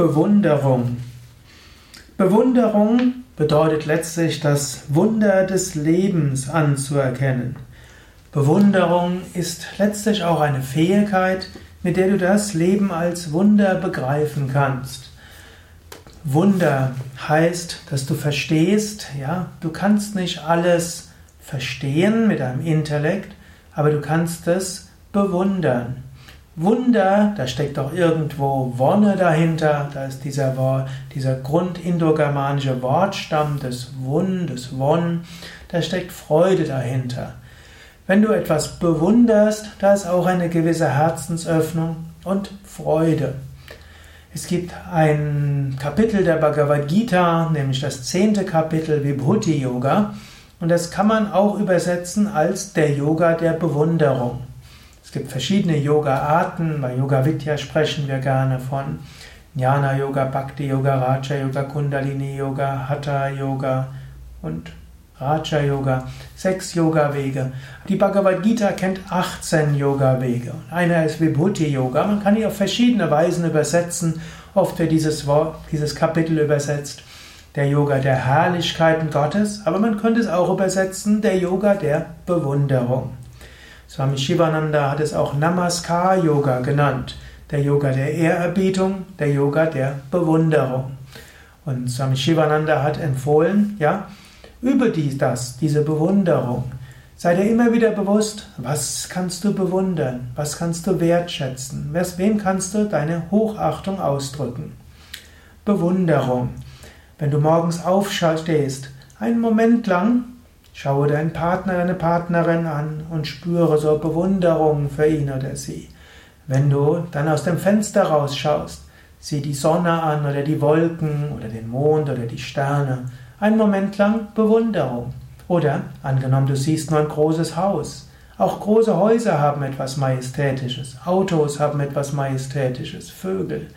Bewunderung. Bewunderung bedeutet letztlich das Wunder des Lebens anzuerkennen. Bewunderung ist letztlich auch eine Fähigkeit, mit der du das Leben als Wunder begreifen kannst. Wunder heißt, dass du verstehst, ja, du kannst nicht alles verstehen mit deinem Intellekt, aber du kannst es bewundern. Wunder, da steckt doch irgendwo Wonne dahinter, da ist dieser, dieser grundindogermanische Wortstamm des Wun, des Won, da steckt Freude dahinter. Wenn du etwas bewunderst, da ist auch eine gewisse Herzensöffnung und Freude. Es gibt ein Kapitel der Bhagavad Gita, nämlich das zehnte Kapitel Vibhuti Yoga, und das kann man auch übersetzen als der Yoga der Bewunderung. Es gibt verschiedene Yoga-Arten. Bei Yoga Vidya sprechen wir gerne von Jnana Yoga, Bhakti Yoga, Raja Yoga, Kundalini Yoga, Hatha Yoga und Raja Yoga. Sechs Yoga-Wege. Die Bhagavad Gita kennt 18 Yoga-Wege. Einer ist Vibhuti Yoga. Man kann ihn auf verschiedene Weisen übersetzen. Oft wird dieses, Wort, dieses Kapitel übersetzt der Yoga der Herrlichkeiten Gottes, aber man könnte es auch übersetzen, der Yoga der Bewunderung. Swami Shivananda hat es auch Namaskar Yoga genannt, der Yoga der Ehrerbietung, der Yoga der Bewunderung. Und Swami Shivananda hat empfohlen, ja, über dies, das, diese Bewunderung. Sei dir immer wieder bewusst, was kannst du bewundern, was kannst du wertschätzen, wem kannst du deine Hochachtung ausdrücken. Bewunderung. Wenn du morgens aufstehst, einen Moment lang Schaue deinen Partner, deine Partnerin an und spüre so Bewunderung für ihn oder sie. Wenn du dann aus dem Fenster rausschaust, sieh die Sonne an oder die Wolken oder den Mond oder die Sterne. Einen Moment lang Bewunderung. Oder angenommen, du siehst nur ein großes Haus. Auch große Häuser haben etwas Majestätisches. Autos haben etwas Majestätisches. Vögel.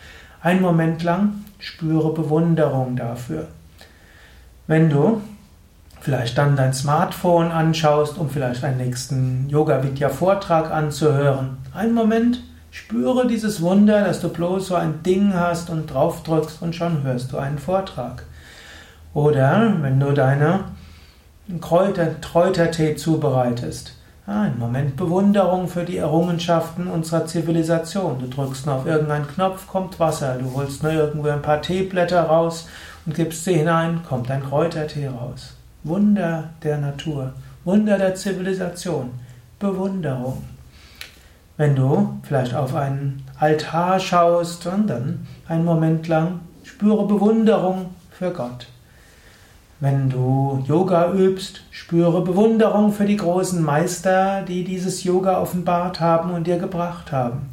Einen Moment lang spüre Bewunderung dafür. Wenn du vielleicht dann dein Smartphone anschaust, um vielleicht einen nächsten Yoga-Vidya-Vortrag anzuhören. Einen Moment, spüre dieses Wunder, dass du bloß so ein Ding hast und drauf drückst und schon hörst du einen Vortrag. Oder wenn du deine Kräuter, Kräutertee zubereitest. Ein Moment Bewunderung für die Errungenschaften unserer Zivilisation. Du drückst nur auf irgendeinen Knopf, kommt Wasser. Du holst nur irgendwo ein paar Teeblätter raus und gibst sie hinein, kommt ein Kräutertee raus. Wunder der Natur, Wunder der Zivilisation, Bewunderung. Wenn du vielleicht auf einen Altar schaust und dann einen Moment lang spüre Bewunderung für Gott. Wenn du Yoga übst, spüre Bewunderung für die großen Meister, die dieses Yoga offenbart haben und dir gebracht haben.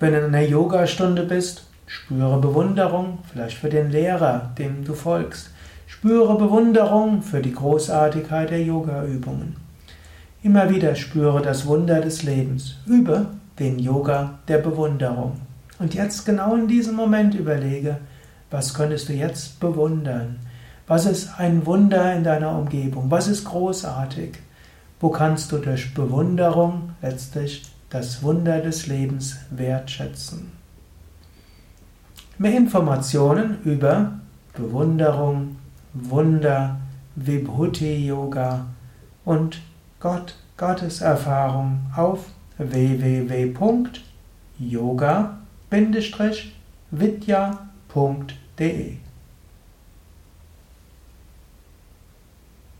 Wenn du in einer Yogastunde bist, spüre Bewunderung vielleicht für den Lehrer, dem du folgst. Spüre Bewunderung für die Großartigkeit der Yoga-Übungen. Immer wieder spüre das Wunder des Lebens. Übe den Yoga der Bewunderung. Und jetzt genau in diesem Moment überlege, was könntest du jetzt bewundern? Was ist ein Wunder in deiner Umgebung? Was ist großartig? Wo kannst du durch Bewunderung letztlich das Wunder des Lebens wertschätzen? Mehr Informationen über Bewunderung, Wunder, Vibhuti Yoga und Gott, Gotteserfahrung auf www.yoga-vidya.de